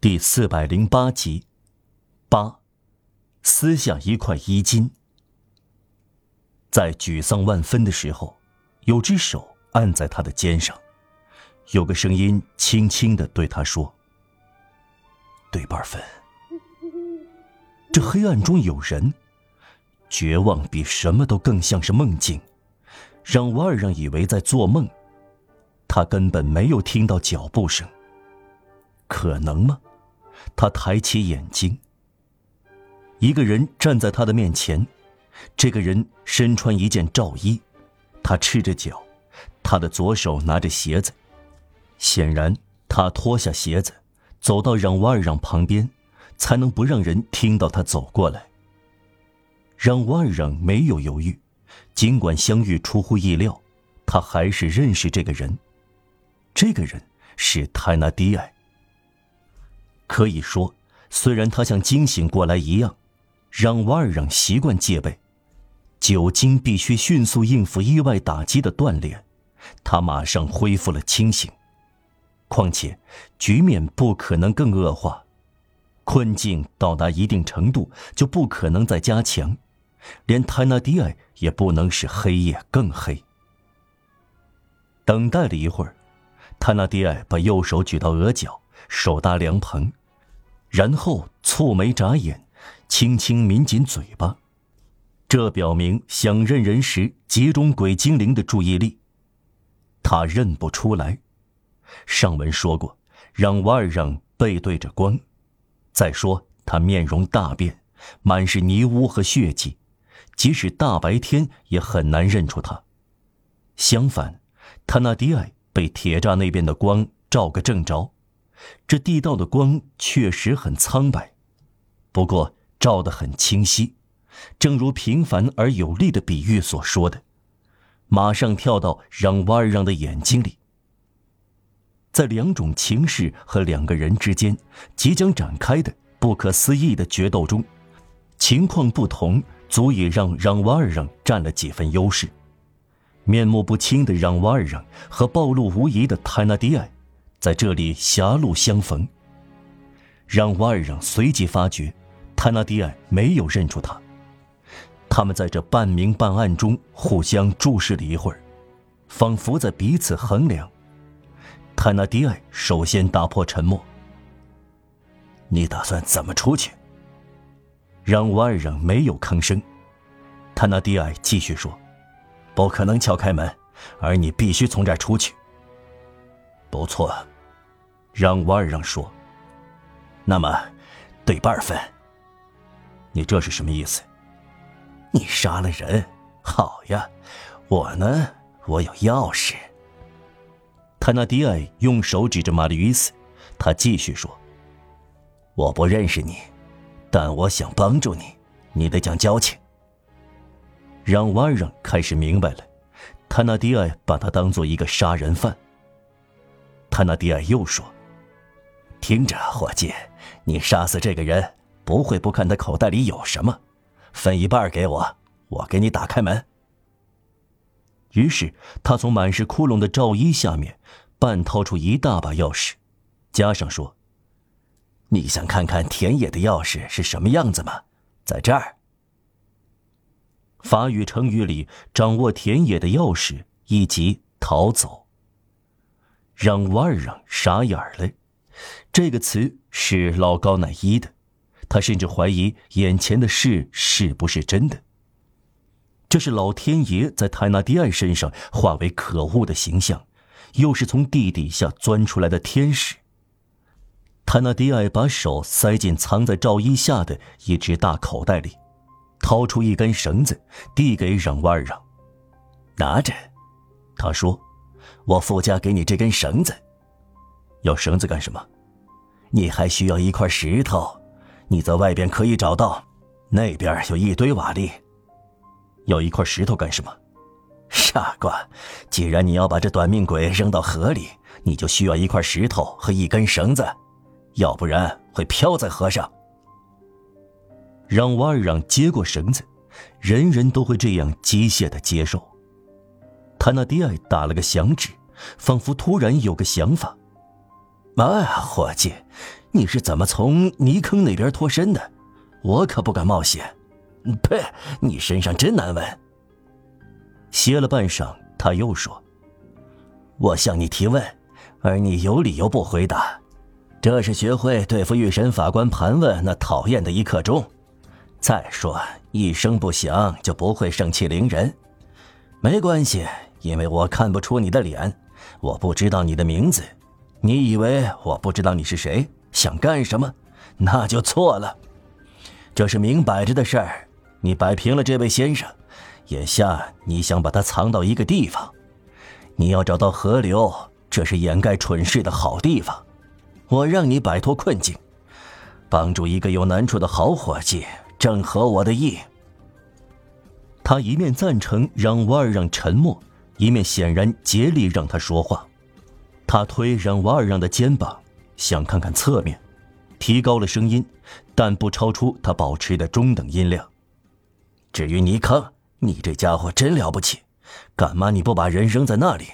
第四百零八集，八，撕下一块衣襟。在沮丧万分的时候，有只手按在他的肩上，有个声音轻轻的对他说：“对半分。”这黑暗中有人，绝望比什么都更像是梦境，让瓦尔让以为在做梦。他根本没有听到脚步声。可能吗？他抬起眼睛，一个人站在他的面前。这个人身穿一件罩衣，他赤着脚，他的左手拿着鞋子。显然，他脱下鞋子，走到让瓦尔让旁边，才能不让人听到他走过来。让瓦尔让没有犹豫，尽管相遇出乎意料，他还是认识这个人。这个人是泰纳迪埃。可以说，虽然他像惊醒过来一样，让瓦尔让习惯戒备，酒精必须迅速应付意外打击的锻炼，他马上恢复了清醒。况且，局面不可能更恶化，困境到达一定程度就不可能再加强，连泰纳迪埃也不能使黑夜更黑。等待了一会儿，泰纳迪埃把右手举到额角，手搭凉棚。然后蹙眉眨眼，轻轻抿紧嘴巴，这表明想认人时集中鬼精灵的注意力。他认不出来。上文说过，让瓦尔让背对着光。再说他面容大变，满是泥污和血迹，即使大白天也很难认出他。相反，他那迪埃被铁栅那边的光照个正着。这地道的光确实很苍白，不过照得很清晰，正如平凡而有力的比喻所说的。马上跳到让瓦尔让的眼睛里，在两种情势和两个人之间即将展开的不可思议的决斗中，情况不同，足以让让瓦尔让占了几分优势。面目不清的让瓦尔让和暴露无遗的泰纳迪埃。在这里狭路相逢，让瓦尔让随即发觉，泰纳迪埃没有认出他。他们在这半明半暗中互相注视了一会儿，仿佛在彼此衡量。泰纳迪埃首先打破沉默：“你打算怎么出去？”让瓦尔让没有吭声。泰纳迪埃继续说：“不可能敲开门，而你必须从这儿出去。”不错，让瓦尔让说。那么，对半分。你这是什么意思？你杀了人，好呀。我呢，我有钥匙。泰纳迪埃用手指着玛丽与斯，他继续说：“我不认识你，但我想帮助你，你得讲交情。”让瓦尔让开始明白了，泰纳迪埃把他当做一个杀人犯。他那迪尔又说：“听着，伙计，你杀死这个人，不会不看他口袋里有什么，分一半给我，我给你打开门。”于是他从满是窟窿的罩衣下面，半掏出一大把钥匙，加上说：“你想看看田野的钥匙是什么样子吗？在这儿。”法语成语里掌握田野的钥匙，以及逃走。让瓦尔让傻眼了，这个词是老高乃伊的，他甚至怀疑眼前的事是不是真的。这是老天爷在泰纳迪埃身上化为可恶的形象，又是从地底下钻出来的天使。泰纳迪埃把手塞进藏在罩衣下的一只大口袋里，掏出一根绳子，递给让瓦尔让，拿着，他说。我附加给你这根绳子，要绳子干什么？你还需要一块石头，你在外边可以找到，那边有一堆瓦砾。要一块石头干什么？傻瓜，既然你要把这短命鬼扔到河里，你就需要一块石头和一根绳子，要不然会漂在河上。让瓦尔让接过绳子，人人都会这样机械的接受。他那迪埃打了个响指。仿佛突然有个想法，妈呀，伙计，你是怎么从泥坑那边脱身的？我可不敢冒险。呸！你身上真难闻。歇了半晌，他又说：“我向你提问，而你有理由不回答。这是学会对付御审法官盘问那讨厌的一刻钟。再说，一声不响就不会盛气凌人。没关系，因为我看不出你的脸，我不知道你的名字。”你以为我不知道你是谁，想干什么？那就错了。这是明摆着的事儿。你摆平了这位先生，眼下你想把他藏到一个地方。你要找到河流，这是掩盖蠢事的好地方。我让你摆脱困境，帮助一个有难处的好伙计，正合我的意。他一面赞成让瓦尔让沉默，一面显然竭力让他说话。他推让瓦尔让的肩膀，想看看侧面，提高了声音，但不超出他保持的中等音量。至于尼康，你这家伙真了不起，干嘛你不把人扔在那里？